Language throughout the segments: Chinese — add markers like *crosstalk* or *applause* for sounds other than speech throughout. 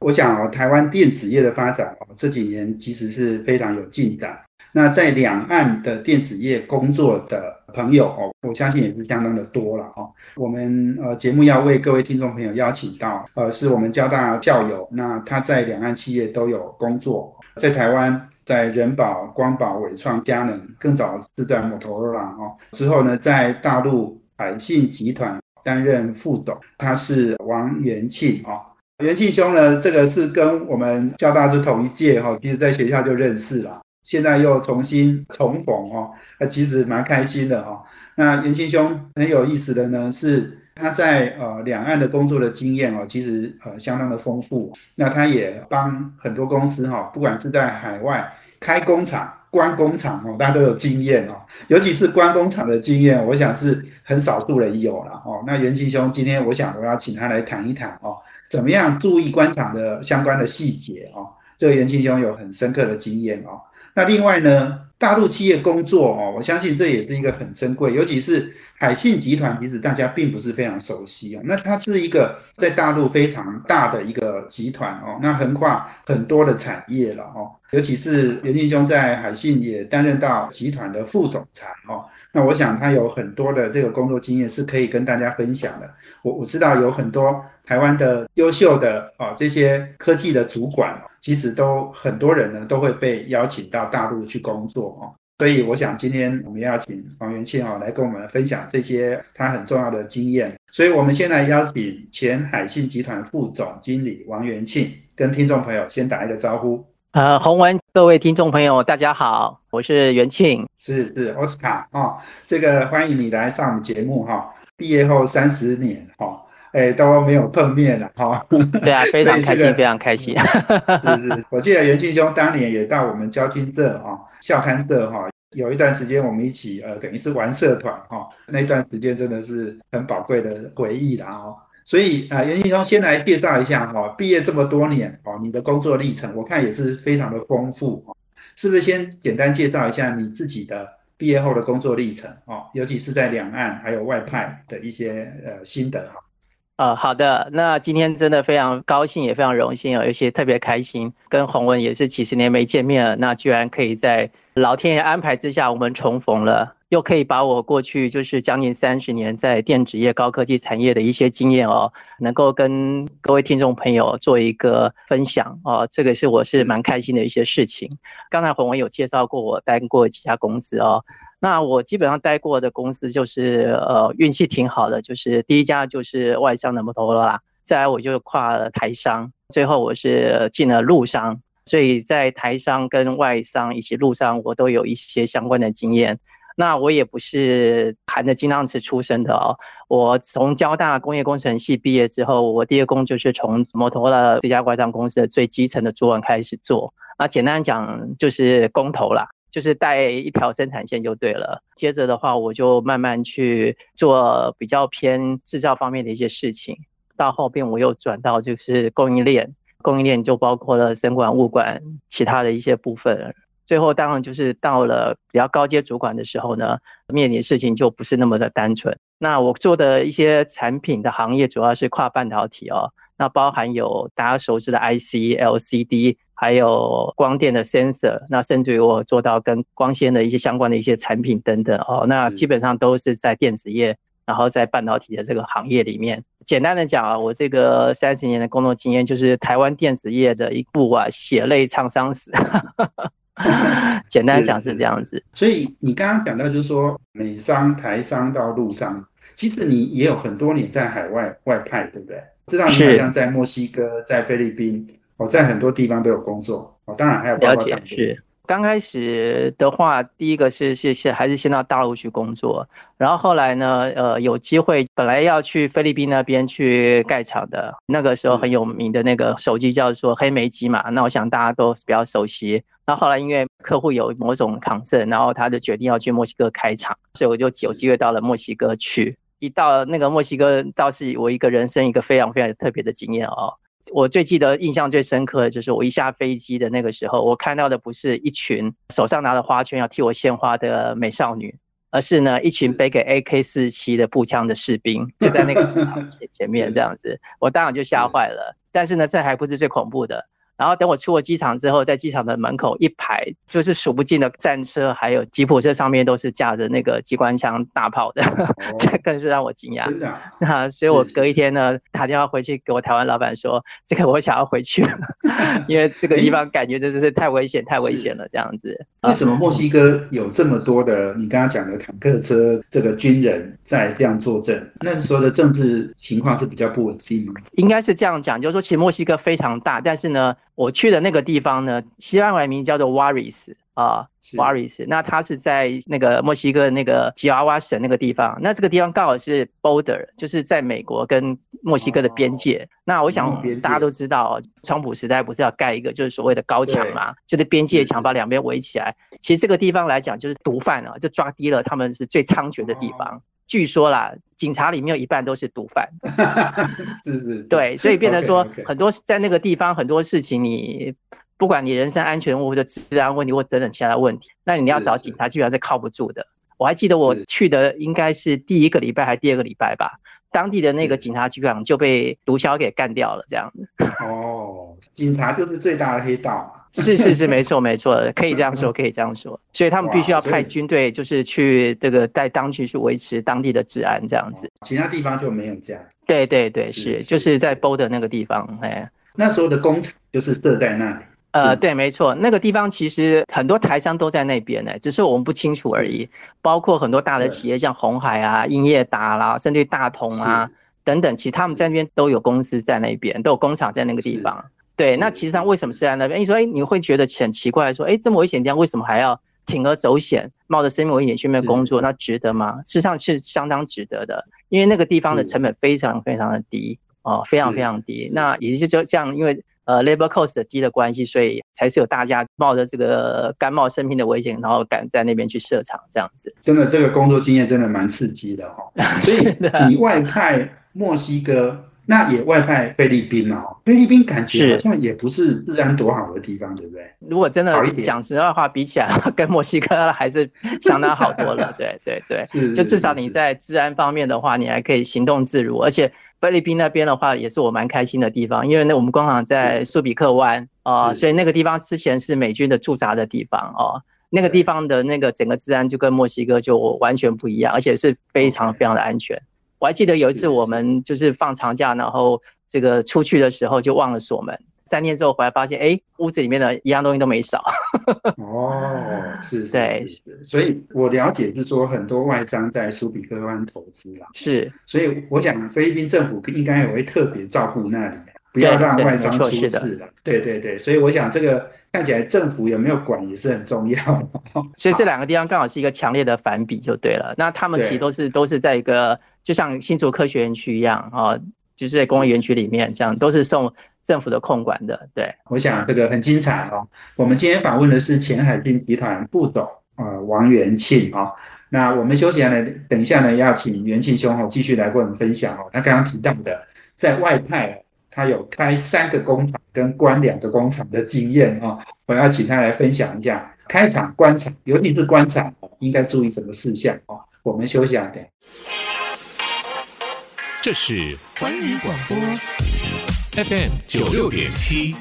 我想哦，台湾电子业的发展哦，这几年其实是非常有进展。那在两岸的电子业工作的朋友哦，我相信也是相当的多了哦。我们呃节目要为各位听众朋友邀请到，呃，是我们交大校友，那他在两岸企业都有工作，在台湾在人保、光宝、伟创、佳能，更早是在摩托罗拉哦。之后呢，在大陆海信集团担任副董，他是王元庆哦。元庆兄呢，这个是跟我们交大是同一届哈，其实在学校就认识了，现在又重新重逢哈，那其实蛮开心的哈。那元庆兄很有意思的呢，是他在呃两岸的工作的经验哦，其实呃相当的丰富。那他也帮很多公司哈，不管是在海外开工厂、关工厂哦，大家都有经验哦。尤其是关工厂的经验，我想是很少数人有了哦。那元庆兄今天我想我要请他来谈一谈哦。怎么样注意官场的相关的细节哦？这个袁庆兄有很深刻的经验哦。那另外呢，大陆企业工作哦，我相信这也是一个很珍贵，尤其是海信集团，其实大家并不是非常熟悉哦。那它是一个在大陆非常大的一个集团哦，那横跨很多的产业了哦。尤其是袁庆兄在海信也担任到集团的副总裁哦。那我想他有很多的这个工作经验是可以跟大家分享的。我我知道有很多台湾的优秀的啊这些科技的主管，其实都很多人呢都会被邀请到大陆去工作哦。所以我想今天我们要请王元庆啊来跟我们分享这些他很重要的经验。所以我们先来邀请前海信集团副总经理王元庆跟听众朋友先打一个招呼。呃，洪文，各位听众朋友，大家好，我是袁庆，是是奥斯卡哦，这个欢迎你来上我们节目哈。毕业后三十年哈，哎都没有碰面了哈。*laughs* 对啊，非常开心，*laughs* 非常开心。是是，我记得袁庆兄当年也到我们交军社哈校刊社哈，有一段时间我们一起呃等于是玩社团哈，那段时间真的是很宝贵的回忆了啊。所以啊，袁庆兄先来介绍一下哈，毕业这么多年哦，你的工作历程我看也是非常的丰富哦，是不是先简单介绍一下你自己的毕业后的工作历程哦，尤其是在两岸还有外派的一些呃心得哈。呃，好的，那今天真的非常高兴，也非常荣幸哦，而且特别开心，跟洪文也是几十年没见面了，那居然可以在老天爷安排之下，我们重逢了。又可以把我过去就是将近三十年在电子业、高科技产业的一些经验哦，能够跟各位听众朋友做一个分享哦，这个是我是蛮开心的一些事情。刚才洪文有介绍过我待过几家公司哦，那我基本上待过的公司就是呃运气挺好的，就是第一家就是外商的摩托罗拉，再来我就跨了台商，最后我是进了陆商，所以在台商跟外商以及陆商我都有一些相关的经验。那我也不是含着金汤匙出生的哦，我从交大工业工程系毕业之后，我第一工就是从摩托罗这家外商公司的最基层的主管开始做。那简单讲就是工头啦，就是带一条生产线就对了。接着的话，我就慢慢去做比较偏制造方面的一些事情。到后边我又转到就是供应链，供应链就包括了生管、物管其他的一些部分。最后当然就是到了比较高阶主管的时候呢，面临事情就不是那么的单纯。那我做的一些产品的行业主要是跨半导体哦，那包含有大家熟知的 IC、LCD，还有光电的 sensor，那甚至于我做到跟光纤的一些相关的一些产品等等哦，那基本上都是在电子业，然后在半导体的这个行业里面。简单的讲啊，我这个三十年的工作经验就是台湾电子业的一部啊血泪沧桑史。*laughs* *laughs* 简单讲是这样子，所以你刚刚讲到就是说美商、台商到陆商，其实你也有很多年在海外外派，对不对？知道你好像在墨西哥、在菲律宾，哦在很多地方都有工作，哦，当然还有了解是。刚开始的话，第一个是是是还是先到大陆去工作，然后后来呢，呃，有机会本来要去菲律宾那边去盖厂的，那个时候很有名的那个手机叫做黑莓机嘛，那我想大家都比较熟悉。那后来因为客户有某种抗胜，然后他就决定要去墨西哥开厂，所以我就有机会到了墨西哥去。一到那个墨西哥，倒是我一个人生一个非常非常特别的经验哦。我最记得印象最深刻的就是我一下飞机的那个时候，我看到的不是一群手上拿着花圈要替我献花的美少女，而是呢一群背给 AK 四七的步枪的士兵，就在那个前 *laughs* 前面这样子，我当然就吓坏了。但是呢，这还不是最恐怖的。然后等我出了机场之后，在机场的门口一排就是数不尽的战车，还有吉普车上面都是架着那个机关枪大炮的，*laughs* 这更是让我惊讶。真的？*laughs* 那所以我隔一天呢，打电话回去给我台湾老板说，这个我想要回去，*laughs* 因为这个地方感觉真的是太危险，太危险了这样子。为什么墨西哥有这么多的你刚刚讲的坦克车，这个军人在这样坐镇？那时候的政治情况是比较不稳定吗？应该是这样讲，就是说其实墨西哥非常大，但是呢。我去的那个地方呢，西班牙名叫做 Waris 啊，Waris。那它是在那个墨西哥那个吉娃娃省那个地方。那这个地方刚好是 border，就是在美国跟墨西哥的边界。那我想大家都知道，川普时代不是要盖一个就是所谓的高墙嘛，就是边界墙把两边围起来。其实这个地方来讲，就是毒贩啊，就抓低了他们是最猖獗的地方。据说啦，警察里面有一半都是毒贩，是 *laughs* 是，对，所以变得说很多在那个地方很多事情，你不管你人身安全或者治安问题或等等其他的问题，那你要找警察基本上是靠不住的。我还记得我去的应该是第一个礼拜还是第二个礼拜吧，当地的那个警察局长就被毒枭给干掉了，这样子。哦，警察就是最大的黑道。是是是，没错没错，可以这样说，可以这样说。所以他们必须要派军队，就是去这个在当局去维持当地的治安，这样子。其他地方就没有这样。对对对，是就是在 b o 的那个地方，哎，那时候的工厂就是设在那里。呃，对，没错，那个地方其实很多台商都在那边呢，只是我们不清楚而已。包括很多大的企业，像红海啊、英业达啦，甚至大同啊等等，其实他们在那边都有公司在那边，都有工厂在那个地方。对，那其实上为什么是在那边？你说，哎，你会觉得很奇怪，说，哎，这么危险的地方，为什么还要铤而走险，冒着生命危险去那边工作？那值得吗？事实上是相当值得的，因为那个地方的成本非常非常的低哦，非常非常低。那也就是说，像因为呃 labor cost 低的关系，所以才是有大家冒着这个甘冒生命的危险，然后敢在那边去设厂这样子。真的，这个工作经验真的蛮刺激的哈。*laughs* 所以你外派墨西哥。那也外派菲律宾嘛？菲律宾感觉好像也不是治安多好的地方，对不对？如果真的讲实在话，比起来跟墨西哥还是相当好多了。*laughs* 对对对，就至少你在治安方面的话，你还可以行动自如。而且菲律宾那边的话，也是我蛮开心的地方，因为那我们工厂在苏比克湾啊，所以那个地方之前是美军的驻扎的地方哦。那个地方的那个整个治安就跟墨西哥就完全不一样，而且是非常非常的安全。我还记得有一次，我们就是放长假，然后这个出去的时候就忘了锁门。三天之后回来发现，哎，屋子里面的一样东西都没少。哦，*laughs* 是，对，所以我了解是说很多外商在苏比克湾投资了。是，所以我讲菲律宾政府应该也会特别照顾那里，不要让外商出事了。对对对，所以我想这个看起来政府有没有管也是很重要。所以这两个地方刚好是一个强烈的反比，就对了。那他们其实都是都是在一个。就像新竹科学园区一样啊，就是在工业园区里面，这样都是受政府的控管的。对，我想这个很精彩哦。我们今天访问的是前海军集团副总啊王元庆啊。那我们休息下来，等一下呢，要请元庆兄哦继续来跟我们分享哦。他刚刚提到的在外派，他有开三个工厂跟关两个工厂的经验啊。我要请他来分享一下开厂、关厂，尤其是关厂应该注意什么事项哦。我们休息下来。这是环宇广播 FM 九六点七，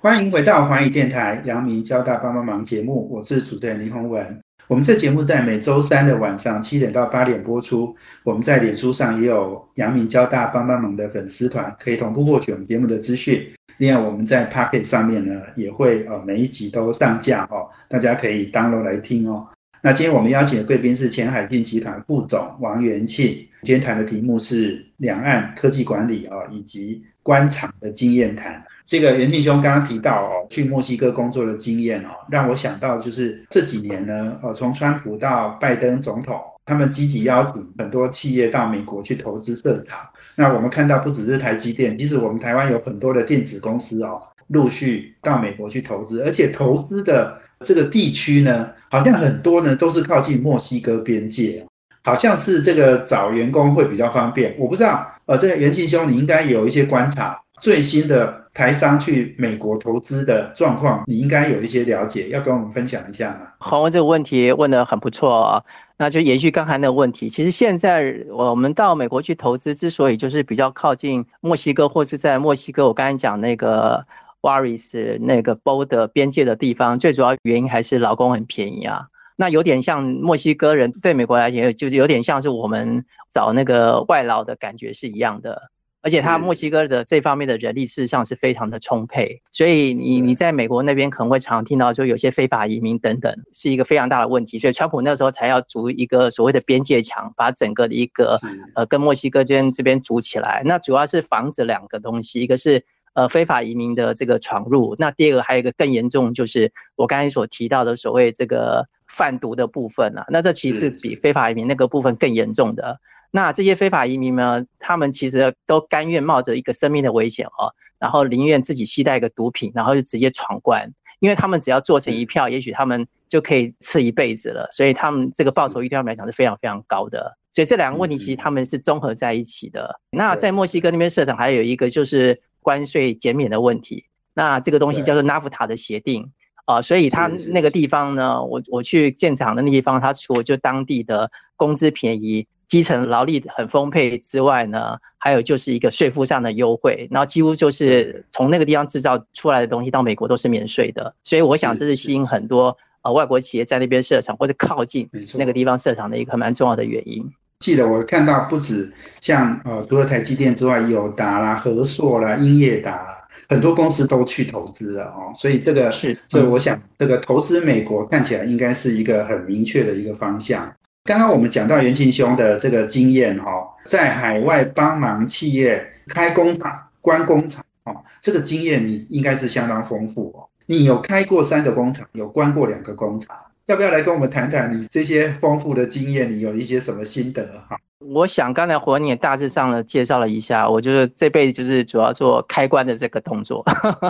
欢迎回到环宇电台阳明交大帮帮忙节目，我是主持人林宏文。我们这节目在每周三的晚上七点到八点播出。我们在脸书上也有阳明交大帮帮忙的粉丝团，可以同步获取我们节目的资讯。另外，我们在 Pocket 上面呢，也会呃每一集都上架哦，大家可以 download 来听哦。那今天我们邀请的贵宾是前海信集团副总王元庆，今天谈的题目是两岸科技管理啊，以及官场的经验谈。这个袁庆兄刚刚提到哦，去墨西哥工作的经验哦，让我想到就是这几年呢，呃，从川普到拜登总统，他们积极邀请很多企业到美国去投资设厂。那我们看到不只是台积电，其实我们台湾有很多的电子公司哦，陆续到美国去投资，而且投资的这个地区呢，好像很多呢都是靠近墨西哥边界，好像是这个找员工会比较方便。我不知道，呃，这个袁庆兄，你应该有一些观察，最新的台商去美国投资的状况，你应该有一些了解，要跟我们分享一下吗？洪文这个问题问得很不错。那就延续刚才那个问题，其实现在我们到美国去投资，之所以就是比较靠近墨西哥或是在墨西哥，我刚才讲那个 Waris 那个 border 边界的地方，最主要原因还是劳工很便宜啊。那有点像墨西哥人对美国来讲，就是有点像是我们找那个外劳的感觉是一样的。而且他墨西哥的这方面的人力事实上是非常的充沛，所以你你在美国那边可能会常听到，就有些非法移民等等，是一个非常大的问题。所以川普那时候才要筑一个所谓的边界墙，把整个的一个呃跟墨西哥这边这边筑起来。那主要是防止两个东西，一个是呃非法移民的这个闯入，那第二个还有一个更严重，就是我刚才所提到的所谓这个贩毒的部分啊。那这其实比非法移民那个部分更严重的。那这些非法移民呢？他们其实都甘愿冒着一个生命的危险哦，然后宁愿自己携带一个毒品，然后就直接闯关，因为他们只要做成一票，也许他们就可以吃一辈子了。所以他们这个报酬对他们来讲是非常非常高的。所以这两个问题其实他们是综合在一起的。那在墨西哥那边设厂还有一个就是关税减免的问题。那这个东西叫做纳夫塔的协定啊，所以他那个地方呢，我我去建厂的那地方，他除了就当地的工资便宜。基层劳力很丰沛之外呢，还有就是一个税负上的优惠，然后几乎就是从那个地方制造出来的东西到美国都是免税的，所以我想这是吸引很多呃外国企业在那边设厂或者靠近那个地方设厂的一个蛮重要的原因。记得我看到不止像呃除了台积电之外，友达啦、和硕啦、英业达很多公司都去投资了哦，所以这个是，所以我想这个投资美国看起来应该是一个很明确的一个方向。刚刚我们讲到袁庆兄的这个经验哈，在海外帮忙企业开工厂、关工厂哦，这个经验你应该是相当丰富哦。你有开过三个工厂，有关过两个工厂，要不要来跟我们谈谈你这些丰富的经验？你有一些什么心得哈？我想刚才火你也大致上的介绍了一下，我就是这辈子就是主要做开关的这个动作。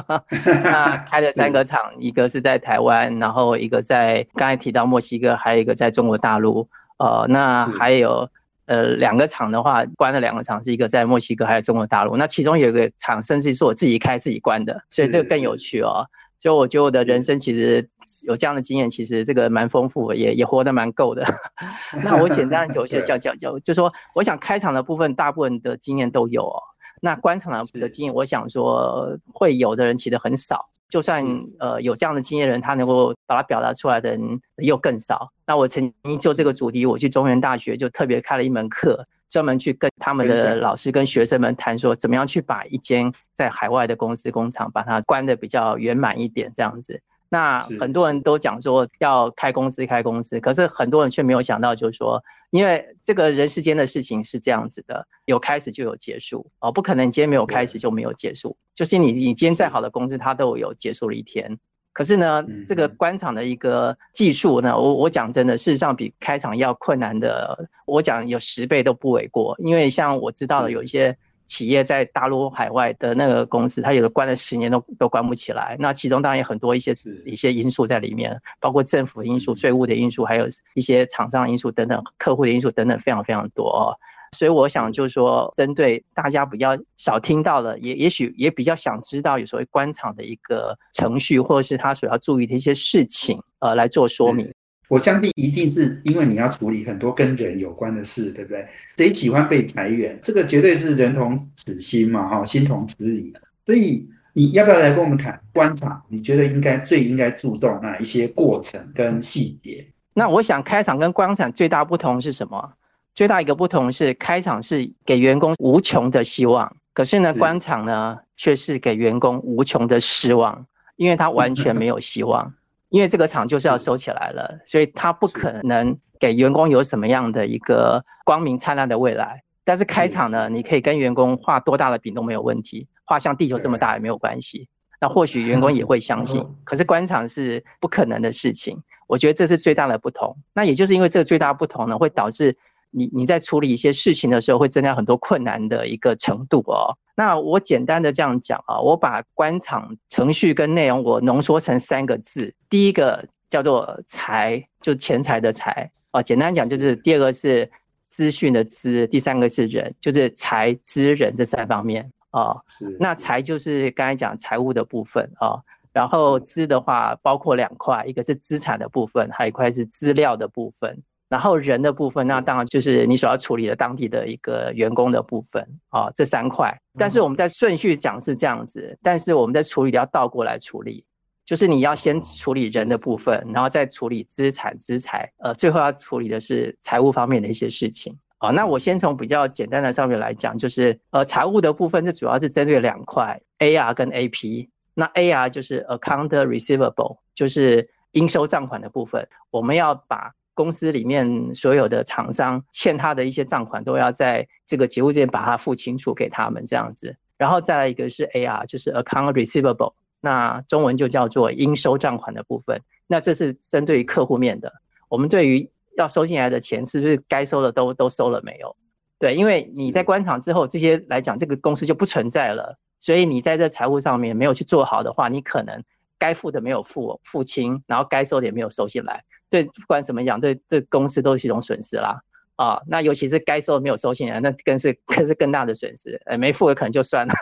*laughs* 那开了三个厂，一个是在台湾，然后一个在刚才提到墨西哥，还有一个在中国大陆。呃，那还有呃两个厂的话，关了两个厂，是一个在墨西哥，还有中国大陆。那其中有一个厂，甚至是我自己开自己关的，所以这个更有趣哦。所以我觉得我的人生其实有这样的经验，其实这个蛮丰富，也也活得蛮够的。*laughs* 那我简单就 *laughs* 就小小就就说，我想开场的部分，大部分的经验都有哦。那关场的经验，我想说会有的人其实很少。就算呃有这样的经验人，他能够把它表达出来的人又更少。那我曾经就这个主题，我去中原大学就特别开了一门课，专门去跟他们的老师跟学生们谈说，怎么样去把一间在海外的公司工厂把它关的比较圆满一点，这样子。那很多人都讲说要开公司开公司，可是很多人却没有想到，就是说，因为这个人世间的事情是这样子的，有开始就有结束哦，不可能你今天没有开始就没有结束。就是你你今天再好的公司，它都有结束的一天。可是呢，这个关厂的一个技术呢，我我讲真的，事实上比开场要困难的，我讲有十倍都不为过。因为像我知道的有一些。企业在大陆海外的那个公司，它有的关了十年都都关不起来。那其中当然有很多一些一些因素在里面，包括政府因素、税务的因素，还有一些厂商因素等等、客户的因素等等，非常非常多哦。所以我想就是说，针对大家比较少听到的，也也许也比较想知道有所谓官场的一个程序，或者是他所要注意的一些事情，呃，来做说明。我相信一定是因为你要处理很多跟人有关的事，对不对？谁喜欢被裁员？这个绝对是人同此心嘛，哈，心同此理。所以你要不要来跟我们谈观察？你觉得应该最应该注重哪一些过程跟细节？那我想开场跟观场最大不同是什么？最大一个不同是开场是给员工无穷的希望，可是呢，官场呢却是给员工无穷的失望，因为他完全没有希望。因为这个厂就是要收起来了，所以他不可能给员工有什么样的一个光明灿烂的未来。但是开厂呢，你可以跟员工画多大的饼都没有问题，画像地球这么大也没有关系。那或许员工也会相信，*laughs* 可是关场是不可能的事情。我觉得这是最大的不同。那也就是因为这个最大不同呢，会导致你你在处理一些事情的时候，会增加很多困难的一个程度哦。那我简单的这样讲啊，我把官场程序跟内容我浓缩成三个字，第一个叫做财，就钱财的财啊。简单讲就是，第二个是资讯的资，第三个是人，就是财资人这三方面啊。那财就是刚才讲财务的部分啊。然后资的话包括两块，一个是资产的部分，还有一块是资料的部分。然后人的部分，那当然就是你所要处理的当地的一个员工的部分啊，这三块。但是我们在顺序讲是这样子，但是我们在处理要倒过来处理，就是你要先处理人的部分，然后再处理资产、资财，呃，最后要处理的是财务方面的一些事情啊。那我先从比较简单的上面来讲，就是呃，财务的部分，这主要是针对两块，AR 跟 AP。那 AR 就是 account receivable，就是应收账款的部分。我们要把公司里面所有的厂商欠他的一些账款，都要在这个结务间把它付清楚给他们这样子。然后再来一个是 AR，就是 account receivable，那中文就叫做应收账款的部分。那这是针对于客户面的。我们对于要收进来的钱，是不是该收的都都收了没有？对，因为你在关厂之后，这些来讲，这个公司就不存在了。所以你在这财务上面没有去做好的话，你可能该付的没有付付清，然后该收的也没有收进来。对，不管怎么讲，这这公司都是一种损失啦。啊，那尤其是该收的没有收进来，那更是 *laughs* 更是更大的损失。呃，没付的可能就算了，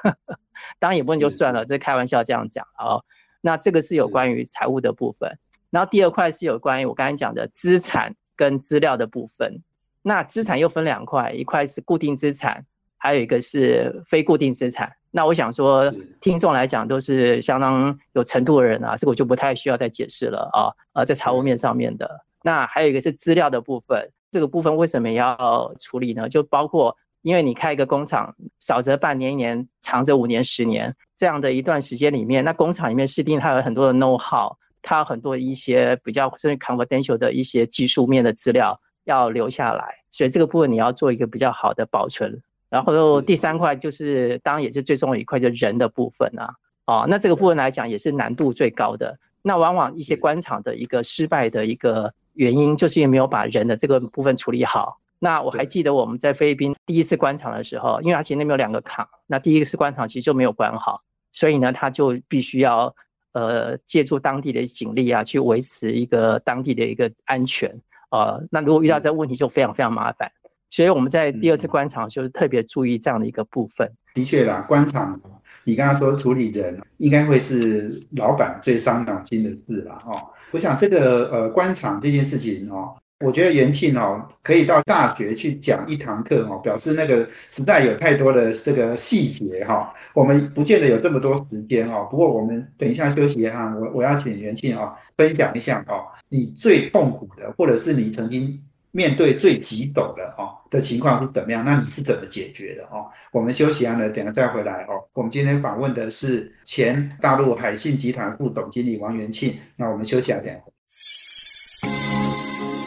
当然也不能就算了，这开玩笑这样讲哦。那这个是有关于财务的部分，然后第二块是有关于我刚才讲的资产跟资料的部分。那资产又分两块，一块是固定资产，还有一个是非固定资产。那我想说，听众来讲都是相当有程度的人啊，这个我就不太需要再解释了啊。呃，在财务面上面的，那还有一个是资料的部分，这个部分为什么要处理呢？就包括，因为你开一个工厂，少则半年、一年，长则五年、十年这样的一段时间里面，那工厂里面势定它有很多的 know how，它有很多一些比较甚至 confidential 的一些技术面的资料要留下来，所以这个部分你要做一个比较好的保存。然后第三块就是，当然也是最重要一块，就人的部分啊。哦，那这个部分来讲也是难度最高的。那往往一些官场的一个失败的一个原因，就是因为没有把人的这个部分处理好。那我还记得我们在菲律宾第一次官场的时候，因为它其实那边有两个厂，那第一次官场其实就没有关好，所以呢，他就必须要呃借助当地的警力啊，去维持一个当地的一个安全。呃，那如果遇到这个问题，就非常非常麻烦。所以我们在第二次官场就是特别注意这样的一个部分。的确啦，官场，你刚刚说处理人，应该会是老板最伤脑筋的事了哦。我想这个呃官场这件事情哦，我觉得元庆哦可以到大学去讲一堂课哦，表示那个时代有太多的这个细节哈，我们不见得有这么多时间哦。不过我们等一下休息哈，我我要请元庆哦分享一下哦，你最痛苦的，或者是你曾经。面对最棘手的哦的情况是怎么样？那你是怎么解决的哦？我们休息完了，等下再回来哦。我们今天访问的是前大陆海信集团副总经理王元庆。那我们休息下，等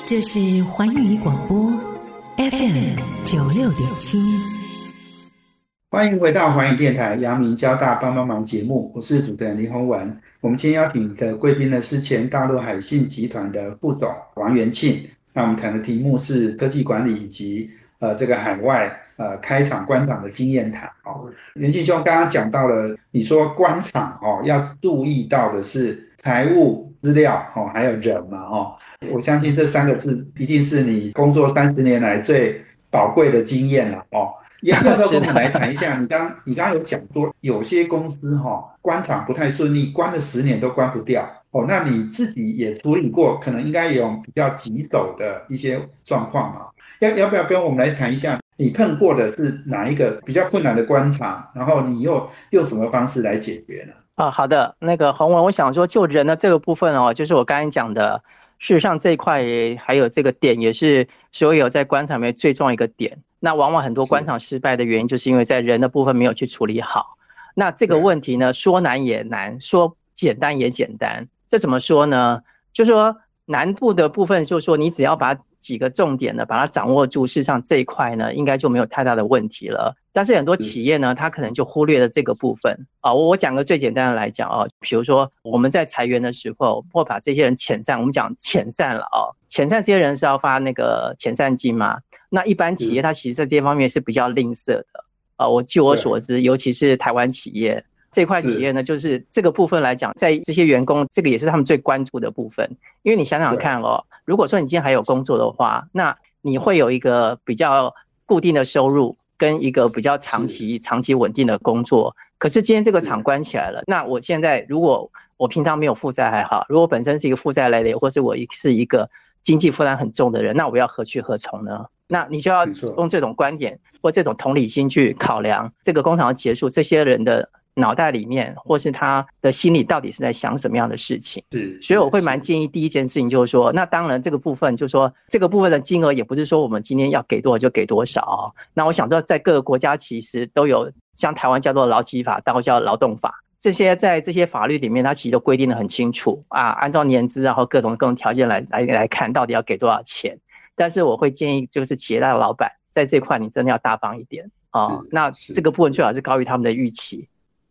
这是环宇广播 FM 九六点七，欢迎回到环宇电台阳明交大帮帮忙节目，我是主持人林宏文。我们今天邀请的贵宾呢是前大陆海信集团的副总王元庆。那我们谈的题目是科技管理以及呃这个海外呃开厂关厂的经验谈哦。袁庆兄刚刚讲到了，你说官场哦要注意到的是财务资料哦，还有人嘛哦。我相信这三个字一定是你工作三十年来最宝贵的经验了哦。要不要跟我们来谈一下？你刚你刚刚有讲说有些公司哈官场不太顺利，关了十年都关不掉。哦，那你自己也处理过，可能应该有比较棘手的一些状况嘛？要要不要跟我们来谈一下，你碰过的是哪一个比较困难的关卡，然后你又用什么方式来解决呢？啊，好的，那个洪文，我想说，就人的这个部分哦，就是我刚才讲的，事实上这一块还有这个点，也是所有在官场里面最重要一个点。那往往很多官场失败的原因，就是因为在人的部分没有去处理好。那这个问题呢，说难也难，说简单也简单。这怎么说呢？就说南部的部分就是说，你只要把几个重点呢，把它掌握住，事实上这一块呢，应该就没有太大的问题了。但是很多企业呢，它可能就忽略了这个部分啊。我我讲个最简单的来讲啊，比如说我们在裁员的时候，或把这些人遣散，我们讲遣散了啊，遣散这些人是要发那个遣散金嘛？那一般企业它其实在这方面是比较吝啬的啊。我据我所知，尤其是台湾企业。这块企业呢，就是这个部分来讲，在这些员工，这个也是他们最关注的部分。因为你想想看哦，如果说你今天还有工作的话，那你会有一个比较固定的收入，跟一个比较长期、长期稳定的工作。可是今天这个厂关起来了，那我现在如果我平常没有负债还好，如果本身是一个负债累累，或是我是一个经济负担很重的人，那我要何去何从呢？那你就要用这种观点或这种同理心去考量，这个工厂要结束，这些人的。脑袋里面，或是他的心里到底是在想什么样的事情？是，所以我会蛮建议第一件事情就是说，那当然这个部分就是说，这个部分的金额也不是说我们今天要给多少就给多少。那我想知道，在各个国家其实都有像台湾叫做劳基法，或叫劳动法，这些在这些法律里面，它其实都规定的很清楚啊，按照年资然后各种各种条件来来来看，到底要给多少钱。但是我会建议，就是企业的老板在这块你真的要大方一点啊。那这个部分最好是高于他们的预期。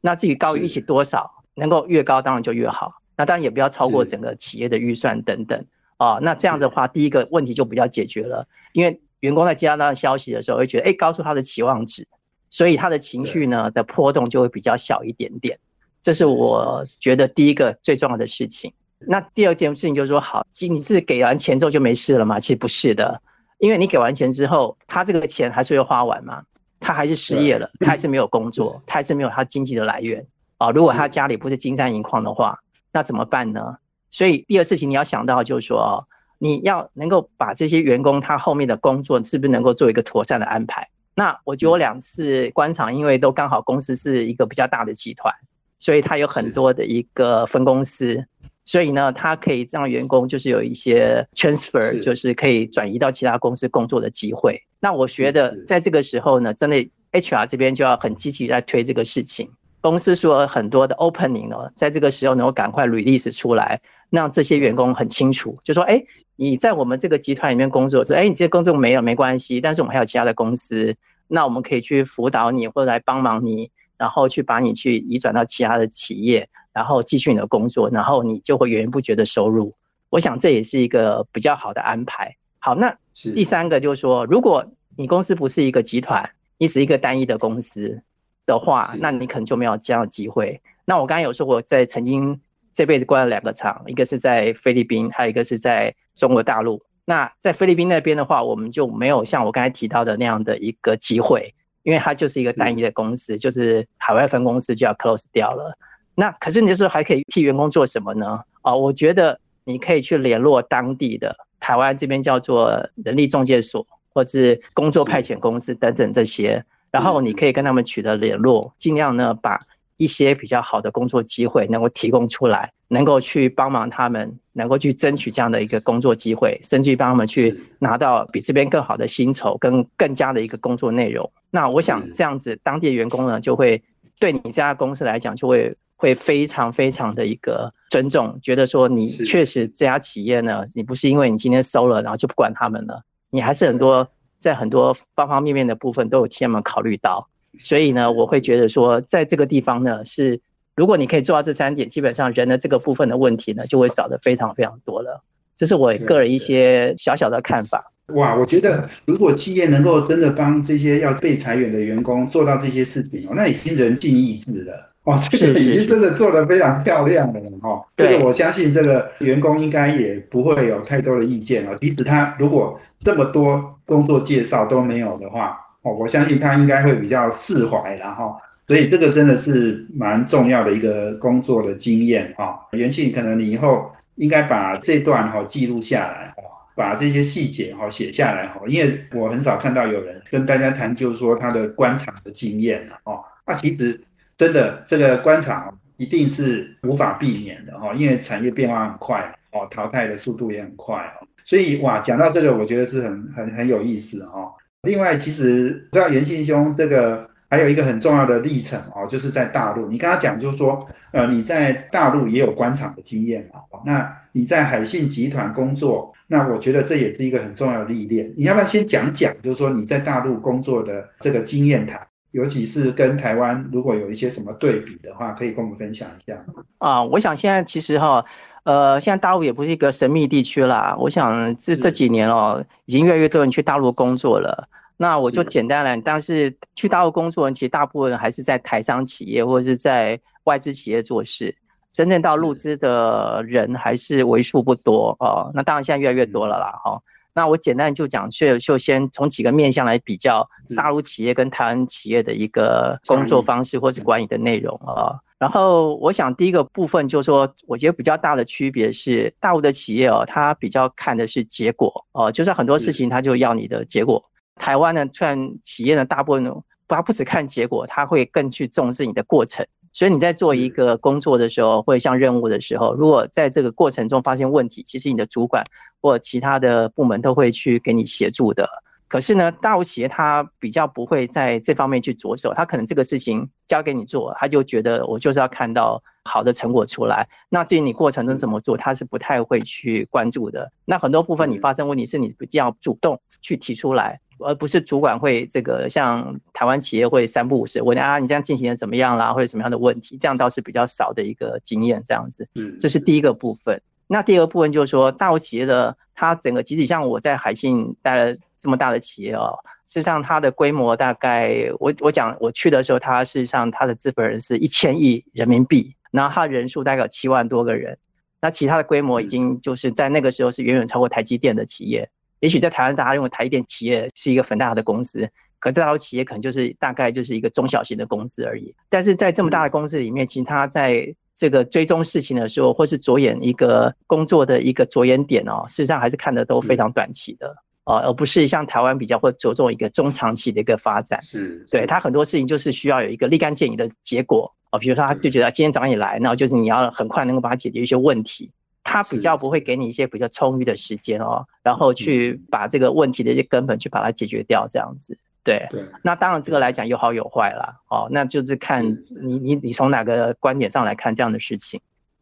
那至于高于一起多少，能够越高当然就越好。那当然也不要超过整个企业的预算等等啊。那这样的话，第一个问题就比较解决了。因为员工在接到那消息的时候，会觉得哎，高出他的期望值，所以他的情绪呢的波动就会比较小一点点。这是我觉得第一个最重要的事情。那第二件事情就是说，好，你是给完钱之后就没事了吗？其实不是的，因为你给完钱之后，他这个钱还是会花完嘛。他还是失业了，他还是没有工作，他还是没有他经济的来源啊。如果他家里不是金山银矿的话，那怎么办呢？所以第二事情你要想到就是说，你要能够把这些员工他后面的工作是不是能够做一个妥善的安排？那我觉得我两次观察，因为都刚好公司是一个比较大的集团，所以他有很多的一个分公司。所以呢，他可以让员工就是有一些 transfer，就是可以转移到其他公司工作的机会。那我觉得在这个时候呢，真的 HR 这边就要很积极在推这个事情。公司说很多的 opening 呢，在这个时候能够赶快 release 出来，让这些员工很清楚，就说：哎，你在我们这个集团里面工作，说：哎，你这些工作没有没关系，但是我们还有其他的公司，那我们可以去辅导你或者来帮忙你，然后去把你去移转到其他的企业。然后继续你的工作，然后你就会源源不绝的收入。我想这也是一个比较好的安排。好，那第三个就是说，如果你公司不是一个集团，你是一个单一的公司的话，那你可能就没有这样的机会。那我刚才有说我在曾经这辈子关了两个厂，一个是在菲律宾，还有一个是在中国大陆。那在菲律宾那边的话，我们就没有像我刚才提到的那样的一个机会，因为它就是一个单一的公司，就是海外分公司就要 close 掉了。那可是你时候还可以替员工做什么呢？啊，我觉得你可以去联络当地的台湾这边叫做人力中介所，或是工作派遣公司等等这些，然后你可以跟他们取得联络，尽量呢把一些比较好的工作机会能够提供出来，能够去帮忙他们，能够去争取这样的一个工作机会，甚至于帮他们去拿到比这边更好的薪酬跟更加的一个工作内容。那我想这样子，当地员工呢就会对你这家公司来讲就会。会非常非常的一个尊重，觉得说你确实这家企业呢，你不是因为你今天收了，然后就不管他们了，你还是很多在很多方方面面的部分都有替他们考虑到，所以呢，我会觉得说，在这个地方呢，是如果你可以做到这三点，基本上人的这个部分的问题呢，就会少的非常非常多了。这是我个人一些小小的看法。哇，我觉得如果企业能够真的帮这些要被裁员的员工做到这些事情哦，那已经人尽义尽了。哦，这个已经真的做得非常漂亮了哈。这个我相信这个员工应该也不会有太多的意见了。即使他如果这么多工作介绍都没有的话，哦，我相信他应该会比较释怀然后，所以这个真的是蛮重要的一个工作的经验哈。元庆，可能你以后应该把这段哈记录下来哈，把这些细节哈写下来哈，因为我很少看到有人跟大家谈，就是说他的官场的经验了哦。那其实。真的，这个官场一定是无法避免的哈，因为产业变化很快哦，淘汰的速度也很快哦，所以哇，讲到这个，我觉得是很很很有意思哈。另外，其实知道元庆兄这个还有一个很重要的历程哦，就是在大陆。你刚刚讲就是说，呃，你在大陆也有官场的经验嘛？那你在海信集团工作，那我觉得这也是一个很重要的历练。你要不要先讲讲，就是说你在大陆工作的这个经验谈，尤其是跟台湾如果有一些什么对比的话，可以跟我们分享一下。啊，我想现在其实哈，呃，现在大陆也不是一个神秘地区啦。我想这这几年哦，已经越来越多人去大陆工作了。那我就简单了，但是去大陆工作人，其实大部分人还是在台商企业或者是在外资企业做事，真正到入资的人还是为数不多哦。那当然现在越来越多了啦，哈。那我简单就讲，就就先从几个面向来比较大陆企业跟台湾企业的一个工作方式或是管理的内容啊。然后我想第一个部分就是说，我觉得比较大的区别是，大陆的企业哦，它比较看的是结果哦，就是很多事情它就要你的结果。台湾呢，虽然企业呢大部分不，它不只看结果，它会更去重视你的过程。所以你在做一个工作的时候，或者像任务的时候，如果在这个过程中发现问题，其实你的主管或其他的部门都会去给你协助的。可是呢，大陆企业它比较不会在这方面去着手，他可能这个事情交给你做，他就觉得我就是要看到好的成果出来。那至于你过程中怎么做，他是不太会去关注的。那很多部分你发生问题是你比较主动去提出来。而不是主管会这个像台湾企业会三不五时问啊，你这样进行的怎么样啦，或者什么样的问题，这样倒是比较少的一个经验，这样子。嗯，这是第一个部分。那第二个部分就是说，大陆企业的它整个集体，像我在海信待了这么大的企业哦，事实上它的规模大概，我我讲我去的时候，它事实上它的资本人是一千亿人民币，然后它人数大概有七万多个人，那其他的规模已经就是在那个时候是远远超过台积电的企业。也许在台湾，大家认为台电企业是一个很大的公司，可在大陆企业可能就是大概就是一个中小型的公司而已。但是在这么大的公司里面，其实他在这个追踪事情的时候，或是着眼一个工作的一个着眼点哦，事实上还是看的都非常短期的哦，而不是像台湾比较会着重一个中长期的一个发展。是，对他很多事情就是需要有一个立竿见影的结果哦，比如说他就觉得今天早上你来，然后就是你要很快能够把它解决一些问题。他比较不会给你一些比较充裕的时间哦，然后去把这个问题的一些根本去把它解决掉，这样子。对，那当然这个来讲有好有坏啦，哦，那就是看你你你从哪个观点上来看这样的事情。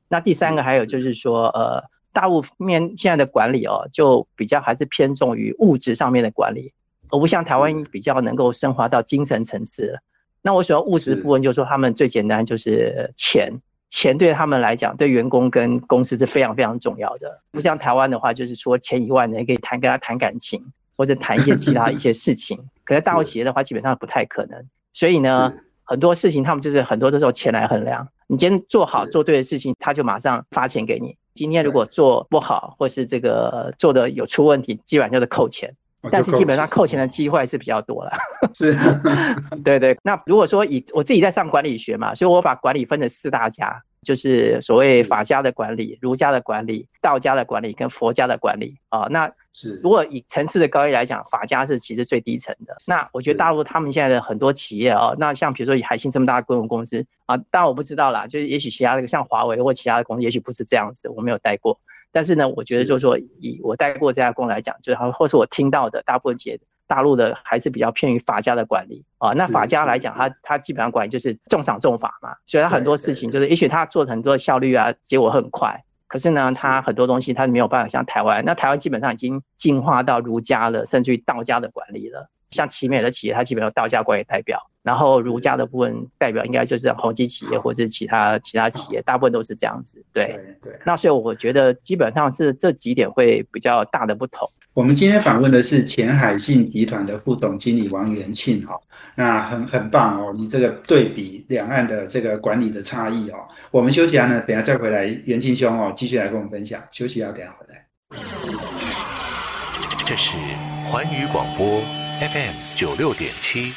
那第三个还有就是说，呃，大陆面现在的管理哦，就比较还是偏重于物质上面的管理，而不像台湾比较能够升华到精神层次。那我喜欢务实部分，就是说他们最简单就是钱。钱对他们来讲，对员工跟公司是非常非常重要的。不像台湾的话，就是除了钱以外呢，可以谈跟他谈感情，或者谈一些其他一些事情。可在大陆企业的话，基本上不太可能。所以呢，很多事情他们就是很多都是用钱来衡量。你今天做好做对的事情，他就马上发钱给你。今天如果做不好，或是这个做的有出问题，基本上就是扣钱。但是基本上扣钱的机会是比较多了，*laughs* 是，*laughs* 对对。那如果说以我自己在上管理学嘛，所以我把管理分成四大家，就是所谓法家的管理、儒家的管理、道家的管理跟佛家的管理啊。那是如果以层次的高低来讲，法家是其实最低层的。那我觉得大陆他们现在的很多企业啊，那像比如说以海信这么大的规模公司啊，当然我不知道啦，就是也许其他的像华为或其他的公司，也许不是这样子，我没有待过。但是呢，我觉得就是说，以我带过这家公司来讲，就是或是我听到的大部分企业，大陆的还是比较偏于法家的管理啊。那法家来讲，他他基本上管理就是重赏重罚嘛，所以他很多事情就是，也许他做很多效率啊，结果很快。可是呢，他很多东西他没有办法像台湾，那台湾基本上已经进化到儒家了，甚至于道家的管理了。像奇美的企业，它基本上道家管理代表，然后儒家的部分代表应该就是宏基企业或者是其他其他企业，大部分都是这样子。对对。那所以我觉得基本上是这几点会比较大的不同。我们今天访问的是前海信集团的副总经理王元庆哈，那很很棒哦，你这个对比两岸的这个管理的差异哦。我们休息啊呢，等下再回来，元庆兄哦，继续来跟我们分享。休息要等下回来。这是环宇广播。FM 九六点七，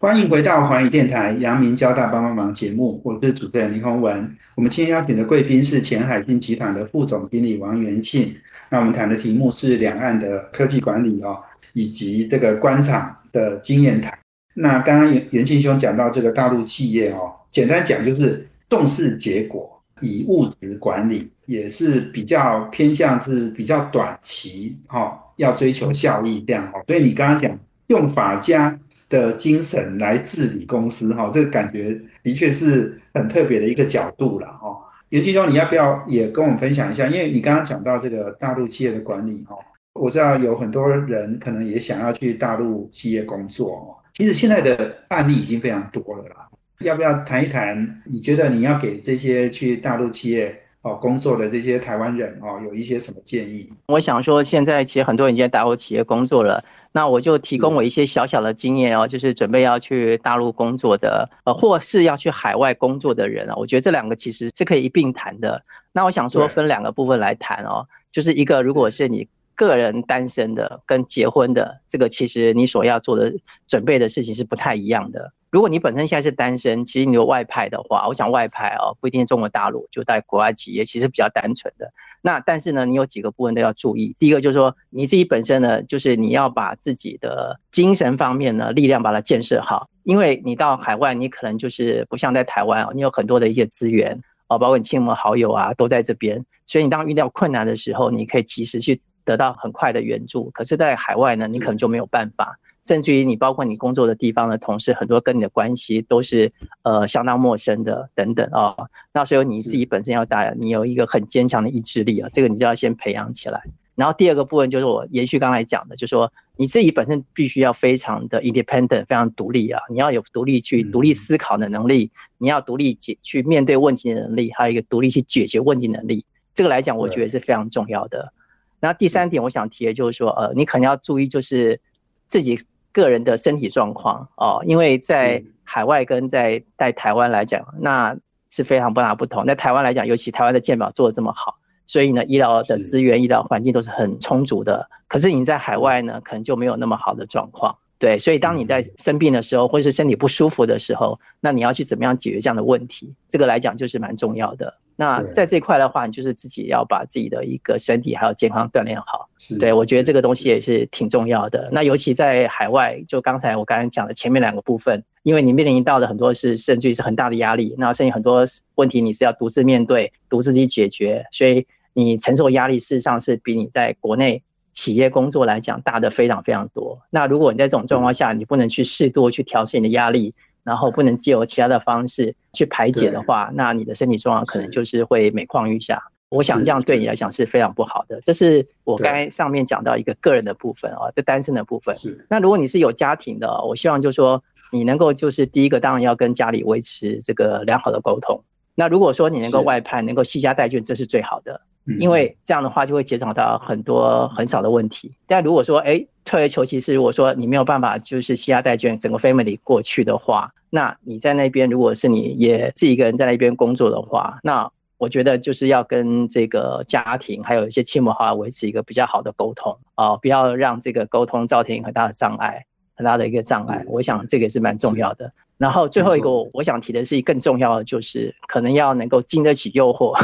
欢迎回到环宇电台阳明交大帮帮忙节目，我是主持人林宏文。我们今天邀请的贵宾是前海信集团的副总经理王元庆。那我们谈的题目是两岸的科技管理哦，以及这个官场的经验谈。那刚刚元元庆兄讲到这个大陆企业哦，简单讲就是重视结果，以物质管理，也是比较偏向是比较短期哈。要追求效益这样哦，所以你刚刚讲用法家的精神来治理公司哈，这个感觉的确是很特别的一个角度了哈。尤其说你要不要也跟我们分享一下？因为你刚刚讲到这个大陆企业的管理哈，我知道有很多人可能也想要去大陆企业工作哦。其实现在的案例已经非常多了啦，要不要谈一谈？你觉得你要给这些去大陆企业？哦，工作的这些台湾人哦，有一些什么建议？我想说，现在其实很多人已经在大陆企业工作了，那我就提供我一些小小的经验哦，就是准备要去大陆工作的，呃，或是要去海外工作的人啊，我觉得这两个其实是可以一并谈的。那我想说，分两个部分来谈哦，就是一个，如果是你。个人单身的跟结婚的这个，其实你所要做的准备的事情是不太一样的。如果你本身现在是单身，其实你有外派的话，我想外派哦，不一定中国大陆，就在国外企业，其实比较单纯的。那但是呢，你有几个部分都要注意。第一个就是说，你自己本身呢，就是你要把自己的精神方面呢力量把它建设好，因为你到海外，你可能就是不像在台湾哦，你有很多的一些资源哦，包括你亲朋好友啊都在这边，所以你当遇到困难的时候，你可以及时去。得到很快的援助，可是，在海外呢，你可能就没有办法，甚至于你包括你工作的地方的同事，很多跟你的关系都是呃相当陌生的等等哦。那所以你自己本身要带，你有一个很坚强的意志力啊，这个你就要先培养起来。然后第二个部分就是我延续刚才讲的，就是说你自己本身必须要非常的 independent，非常独立啊，你要有独立去独立思考的能力，你要独立解去面对问题的能力，还有一个独立去解决问题能力。这个来讲，我觉得是非常重要的。那第三点，我想提的就是说，呃，你可能要注意，就是自己个人的身体状况哦，因为在海外跟在在台湾来讲，那是非常不大不同。在台湾来讲，尤其台湾的健保做的这么好，所以呢，医疗的资源、医疗环境都是很充足的。可是你在海外呢，可能就没有那么好的状况。对，所以当你在生病的时候，或是身体不舒服的时候，那你要去怎么样解决这样的问题？这个来讲就是蛮重要的。那在这块的话，你就是自己要把自己的一个身体还有健康锻炼好。对，我觉得这个东西也是挺重要的。那尤其在海外，就刚才我刚才讲的前面两个部分，因为你面临到的很多是甚至于是很大的压力，那甚至很多问题你是要独自面对、独自去解决，所以你承受压力事实上是比你在国内企业工作来讲大的非常非常多。那如果你在这种状况下，你不能去适度去调节你的压力。然后不能借由其他的方式去排解的话，那你的身体状况可能就是会每况愈下。我想这样对你来讲是非常不好的。这是我刚才上面讲到一个个人的部分啊，这单身的部分。那如果你是有家庭的，我希望就是说你能够就是第一个当然要跟家里维持这个良好的沟通。那如果说你能够外派，能够惜家带眷，这是最好的，因为这样的话就会减少到很多很少的问题。但如果说哎退而求其次，如果说你没有办法就是惜家带眷，整个 family 过去的话，那你在那边如果是你也自己一个人在那边工作的话，那我觉得就是要跟这个家庭还有一些亲朋好友维持一个比较好的沟通啊，不要让这个沟通造成很大的障碍，很大的一个障碍。我想这个是蛮重要的。然后最后一个，我想提的是更重要的，就是可能要能够经得起诱惑，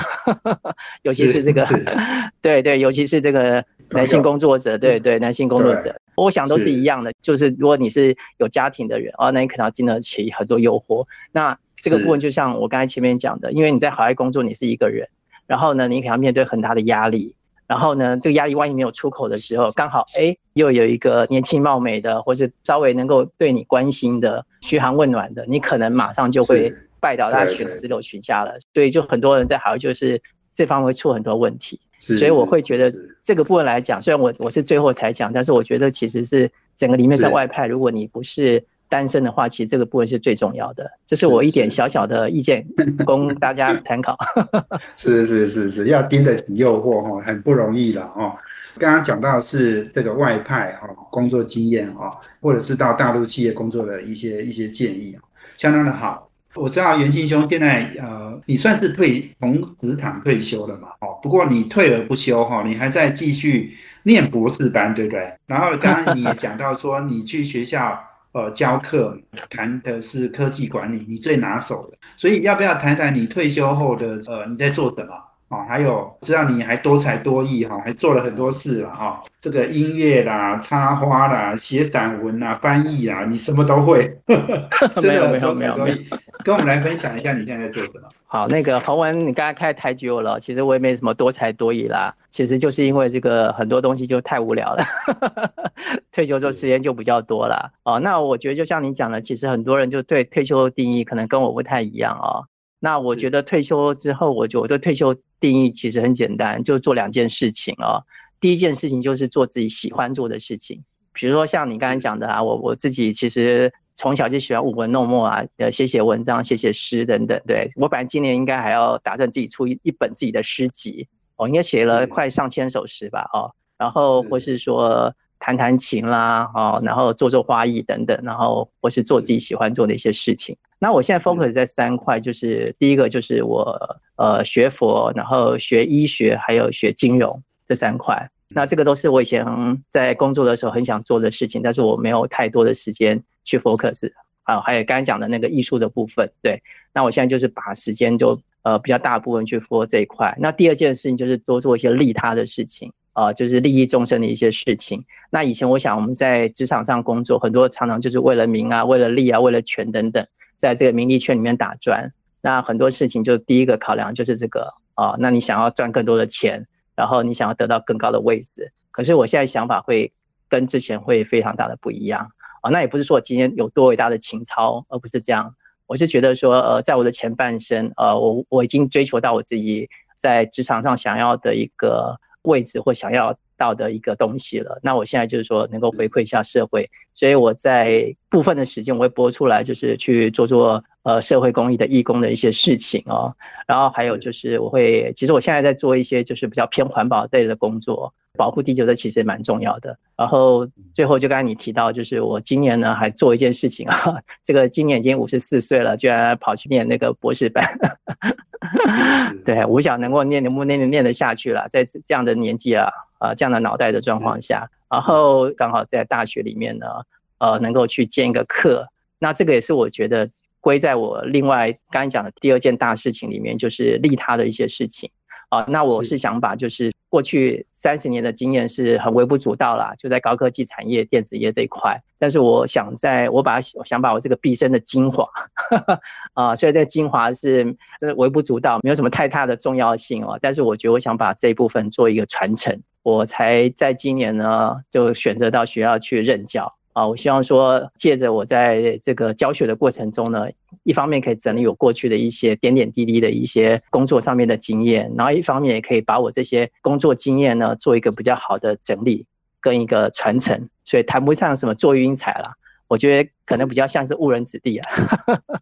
*laughs* 尤其是这个，*laughs* 对对，尤其是这个男性工作者，对对，男性工作者，我想都是一样的。就是如果你是有家庭的人啊，那你可能要经得起很多诱惑。那这个部分就像我刚才前面讲的，因为你在海外工作，你是一个人，然后呢，你可能要面对很大的压力。然后呢，这个压力万一没有出口的时候，刚好哎，又有一个年轻貌美的，或是稍微能够对你关心的、嘘寒问暖的，你可能马上就会拜倒他寻石榴裙下了。所以就很多人在海外就是这方面会出很多问题。所以我会觉得这个部分来讲，虽然我我是最后才讲，但是我觉得其实是整个里面在外派，如果你不是。单身的话，其实这个部分是最重要的，这是我一点小小的意见，*laughs* 供大家参考。*laughs* 是是是是，要经得起诱惑哈，很不容易的哦。刚刚讲到是这个外派哈，工作经验哈，或者是到大陆企业工作的一些一些建议相当的好。我知道袁庆兄现在呃，你算是退从职场退休了嘛？哦，不过你退而不休哈，你还在继续念博士班，对不对？然后刚刚你也讲到说，你去学校。呃，教课谈的是科技管理，你最拿手的，所以要不要谈谈你退休后的呃你在做什么哦？还有知道你还多才多艺哈，还做了很多事了哈。这个音乐啦、插花啦、写散文啦、翻译啦，你什么都会，真 *laughs* 没有的没有没有没有都可以。跟我们来分享一下你现在在做什么？好，那个洪文，你刚才开得太久了，其实我也没什么多才多艺啦，其实就是因为这个很多东西就太无聊了，*laughs* 退休之后时间就比较多了哦。那我觉得就像你讲的，其实很多人就对退休的定义可能跟我不太一样哦。那我觉得退休之后，我就我对退休定义其实很简单，就做两件事情哦。第一件事情就是做自己喜欢做的事情，比如说像你刚才讲的啊，我我自己其实从小就喜欢舞文弄墨啊，呃，写写文章、写写诗等等。对我本来今年应该还要打算自己出一一本自己的诗集，我应该写了快上千首诗吧，哦，然后或是说弹弹琴啦，哦，然后做做花艺等等，然后或是做自己喜欢做的一些事情。那我现在 focus 在三块，就是第一个就是我呃学佛，然后学医学，还有学金融这三块。那这个都是我以前在工作的时候很想做的事情，但是我没有太多的时间去 focus 啊。还有刚才讲的那个艺术的部分，对。那我现在就是把时间就呃比较大部分去 for 这一块。那第二件事情就是多做一些利他的事情啊、就是利益众生的一些事情。那以前我想我们在职场上工作，很多常常就是为了名啊、为了利啊、为了权等等，在这个名利圈里面打转。那很多事情就第一个考量就是这个啊、那你想要赚更多的钱，然后你想要得到更高的位置。可是我现在想法会跟之前会非常大的不一样啊、那也不是说我今天有多伟大的情操，而不是这样。我是觉得说，呃，在我的前半生，呃，我我已经追求到我自己在职场上想要的一个位置或想要到的一个东西了。那我现在就是说能够回馈一下社会，所以我在部分的时间我会拨出来，就是去做做呃社会公益的义工的一些事情哦。然后还有就是我会，其实我现在在做一些就是比较偏环保类的工作，保护地球的其实蛮重要的。然后最后就刚才你提到，就是我今年呢还做一件事情啊，*laughs* 这个今年已经五十四岁了，居然跑去念那个博士班。*laughs* 对，我想能够念能不能念念得下去了，在这样的年纪啊，啊这样的脑袋的状况下，然后刚好在大学里面呢，呃，能够去兼一个课，那这个也是我觉得归在我另外刚才讲的第二件大事情里面，就是利他的一些事情。啊，那我是是想把就是过去三十年的经验是很微不足道啦，就在高科技产业、电子业这一块。但是我想在，我把我想把我这个毕生的精华，*laughs* 啊，所以这个精华是真的微不足道，没有什么太大的重要性哦。但是我觉得我想把这一部分做一个传承，我才在今年呢就选择到学校去任教。啊，我希望说，借着我在这个教学的过程中呢，一方面可以整理我过去的一些点点滴滴的一些工作上面的经验，然后一方面也可以把我这些工作经验呢做一个比较好的整理跟一个传承，所以谈不上什么做育英才啦，我觉得可能比较像是误人子弟啊。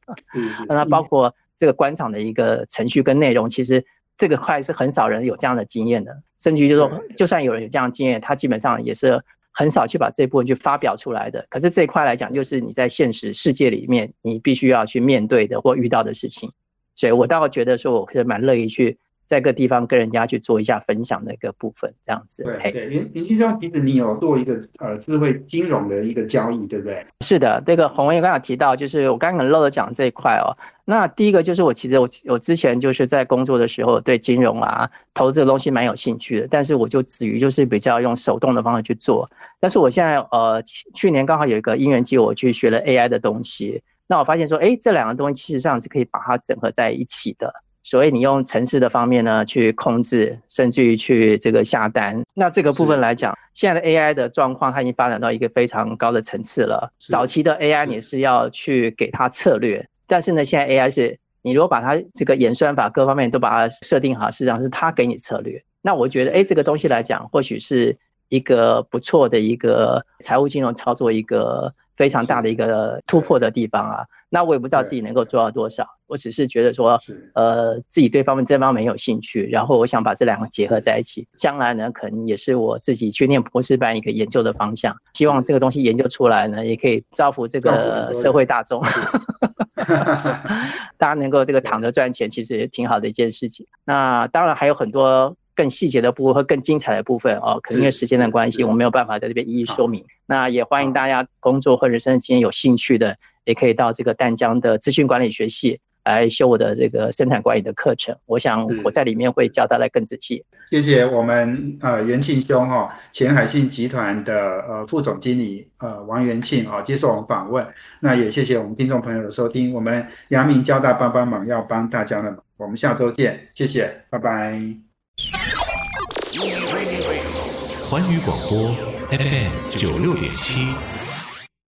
*laughs* 那包括这个官场的一个程序跟内容，其实这个块是很少人有这样的经验的，甚至于就是说，就算有人有这样的经验，他基本上也是很少去把这部分去发表出来的。可是这一块来讲，就是你在现实世界里面，你必须要去面对的或遇到的事情。所以我倒觉得说，我是蛮乐意去在各地方跟人家去做一下分享的一个部分，这样子。对对，林林先生，其实你有做一个呃智慧金融的一个交易，对不对？是的，这个洪文也刚刚有提到，就是我刚刚很漏了讲这一块哦。那第一个就是我其实我我之前就是在工作的时候对金融啊投资的东西蛮有兴趣的，但是我就止于就是比较用手动的方式去做。但是我现在呃去去年刚好有一个因缘机会，我去学了 AI 的东西，那我发现说，哎，这两个东西其实上是可以把它整合在一起的。所以你用城市的方面呢去控制，甚至于去这个下单。那这个部分来讲，现在的 AI 的状况，它已经发展到一个非常高的层次了。早期的 AI 你是要去给它策略，但是呢，现在 AI 是你如果把它这个演算法各方面都把它设定好，实际上是它给你策略。那我觉得，是哎，这个东西来讲，或许是一个不错的一个财务金融操作一个非常大的一个突破的地方啊。那我也不知道自己能够做到多少，我只是觉得说，呃，自己对方面这方面有兴趣，然后我想把这两个结合在一起，将来呢，可能也是我自己去念博士班一个研究的方向。希望这个东西研究出来呢，也可以造福这个社会大众，*laughs* 大家能够这个躺着赚钱，其实也挺好的一件事情。那当然还有很多更细节的部分和更精彩的部分哦，可能因为时间的关系，我没有办法在这边一一说明。那也欢迎大家工作或人生的经验有兴趣的，也可以到这个淡江的资讯管理学系来修我的这个生产管理的课程。我想我在里面会教大家更仔细。谢谢我们呃元庆兄哈，前海信集团的呃副总经理呃王元庆啊接受我们访问。那也谢谢我们听众朋友的收听。我们阳明交大帮帮忙要帮大家的忙，我们下周见，谢谢，拜拜。环宇广播 FM 九六点七。